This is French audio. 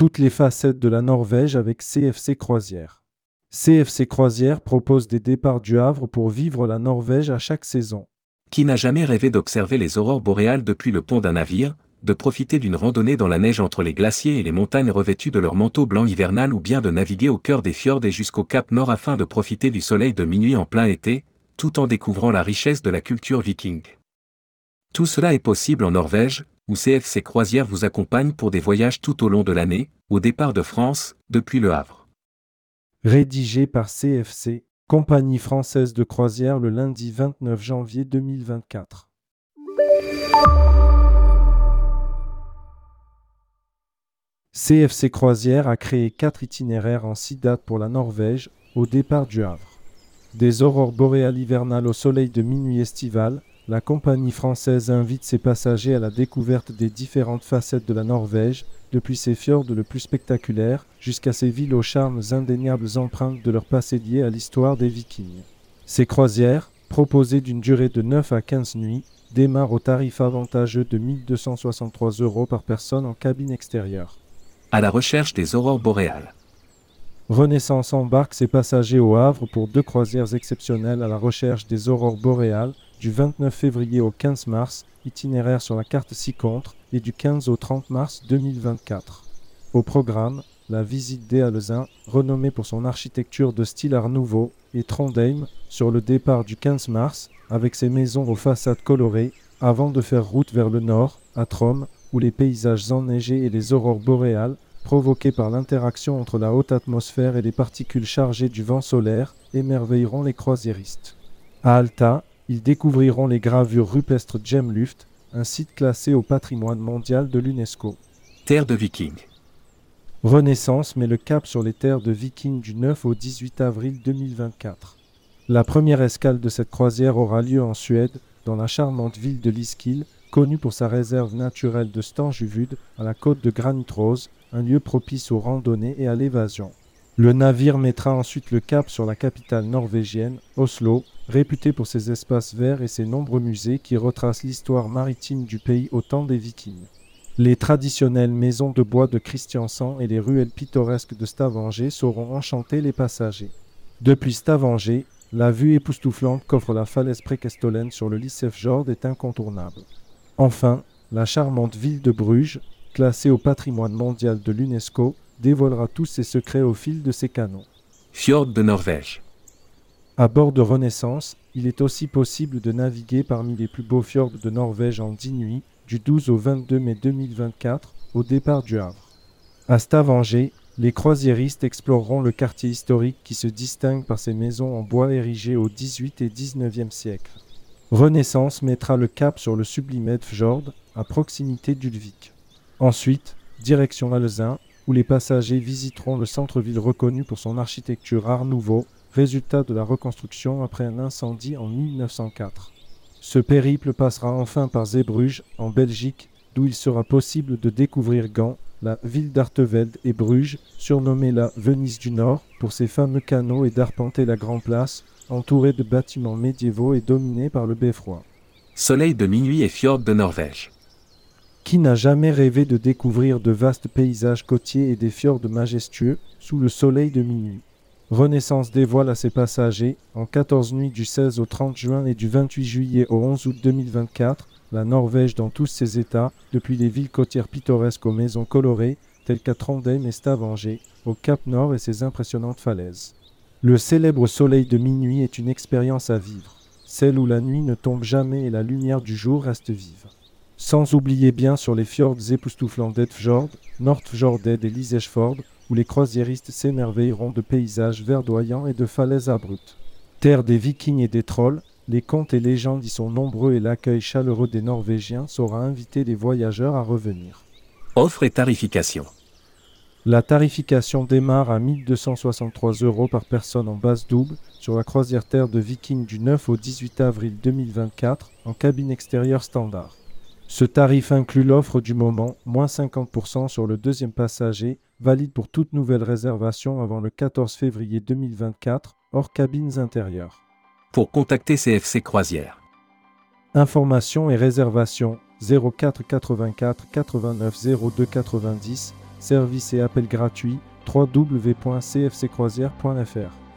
Toutes les facettes de la Norvège avec CFC Croisière. CFC Croisière propose des départs du Havre pour vivre la Norvège à chaque saison. Qui n'a jamais rêvé d'observer les aurores boréales depuis le pont d'un navire, de profiter d'une randonnée dans la neige entre les glaciers et les montagnes revêtues de leur manteau blanc hivernal ou bien de naviguer au cœur des fjords et jusqu'au cap nord afin de profiter du soleil de minuit en plein été, tout en découvrant la richesse de la culture viking. Tout cela est possible en Norvège, où CFC Croisière vous accompagne pour des voyages tout au long de l'année, au départ de France, depuis Le Havre. Rédigé par CFC, Compagnie française de croisière le lundi 29 janvier 2024. CFC Croisière a créé quatre itinéraires en six dates pour la Norvège, au départ du Havre. Des aurores boréales hivernales au soleil de minuit estival, la compagnie française invite ses passagers à la découverte des différentes facettes de la Norvège, depuis ses fjords le plus spectaculaires jusqu'à ses villes aux charmes indéniables empreintes de leur passé lié à l'histoire des Vikings. Ces croisières, proposées d'une durée de 9 à 15 nuits, démarrent au tarif avantageux de 1263 euros par personne en cabine extérieure. À la recherche des aurores boréales. Renaissance embarque ses passagers au Havre pour deux croisières exceptionnelles à la recherche des aurores boréales du 29 février au 15 mars, itinéraire sur la carte ci-contre, et du 15 au 30 mars 2024. Au programme, la visite d'Ealezin, renommée pour son architecture de style Art Nouveau, et Trondheim, sur le départ du 15 mars, avec ses maisons aux façades colorées, avant de faire route vers le nord, à Trom, où les paysages enneigés et les aurores boréales, provoquées par l'interaction entre la haute atmosphère et les particules chargées du vent solaire, émerveilleront les croisiéristes. À Alta, ils découvriront les gravures rupestres Gemluft, un site classé au patrimoine mondial de l'UNESCO. Terre de Vikings. Renaissance met le cap sur les terres de Vikings du 9 au 18 avril 2024. La première escale de cette croisière aura lieu en Suède, dans la charmante ville de Liskil, connue pour sa réserve naturelle de Stanjuvud à la côte de Granit Rose, un lieu propice aux randonnées et à l'évasion. Le navire mettra ensuite le cap sur la capitale norvégienne, Oslo, réputée pour ses espaces verts et ses nombreux musées qui retracent l'histoire maritime du pays au temps des Vikings. Les traditionnelles maisons de bois de Christiansand et les ruelles pittoresques de Stavanger sauront enchanter les passagers. Depuis Stavanger, la vue époustouflante qu'offre la falaise Prekestolen sur le Lissefjord est incontournable. Enfin, la charmante ville de Bruges, classée au patrimoine mondial de l'UNESCO, dévoilera tous ses secrets au fil de ses canaux. Fjord de Norvège. À bord de Renaissance, il est aussi possible de naviguer parmi les plus beaux fjords de Norvège en 10 nuits, du 12 au 22 mai 2024, au départ du Havre. À Stavanger, les croisiéristes exploreront le quartier historique qui se distingue par ses maisons en bois érigées au XVIIIe et XIXe siècle. Renaissance mettra le cap sur le sublime Fjord, à proximité d'Ulvik. Ensuite, direction Alezin, où les passagers visiteront le centre-ville reconnu pour son architecture Art Nouveau, résultat de la reconstruction après un incendie en 1904. Ce périple passera enfin par Zeebrugge, en Belgique, d'où il sera possible de découvrir Gand, la ville d'Artevelde et Bruges, surnommée la Venise du Nord, pour ses fameux canaux et d'arpenter la Grand Place, entourée de bâtiments médiévaux et dominée par le beffroi. Soleil de minuit et fjord de Norvège. Qui n'a jamais rêvé de découvrir de vastes paysages côtiers et des fjords majestueux sous le soleil de minuit? Renaissance dévoile à ses passagers, en 14 nuits du 16 au 30 juin et du 28 juillet au 11 août 2024, la Norvège dans tous ses états, depuis les villes côtières pittoresques aux maisons colorées, telles qu'à Trondheim et Stavanger, au Cap Nord et ses impressionnantes falaises. Le célèbre soleil de minuit est une expérience à vivre, celle où la nuit ne tombe jamais et la lumière du jour reste vive. Sans oublier bien sur les fjords époustouflants d'Edfjord, Nordfjordet et Lisejfjord, où les croisiéristes s'émerveilleront de paysages verdoyants et de falaises abruptes. Terre des vikings et des trolls, les contes et légendes y sont nombreux et l'accueil chaleureux des Norvégiens saura inviter les voyageurs à revenir. Offre et tarification. La tarification démarre à 1263 euros par personne en base double sur la croisière Terre de Viking du 9 au 18 avril 2024 en cabine extérieure standard. Ce tarif inclut l'offre du moment, moins 50% sur le deuxième passager, valide pour toute nouvelle réservation avant le 14 février 2024, hors cabines intérieures. Pour contacter CFC Croisière. Informations et réservations 04 84 89 02 90 Service et appel gratuit www.cfccroisière.fr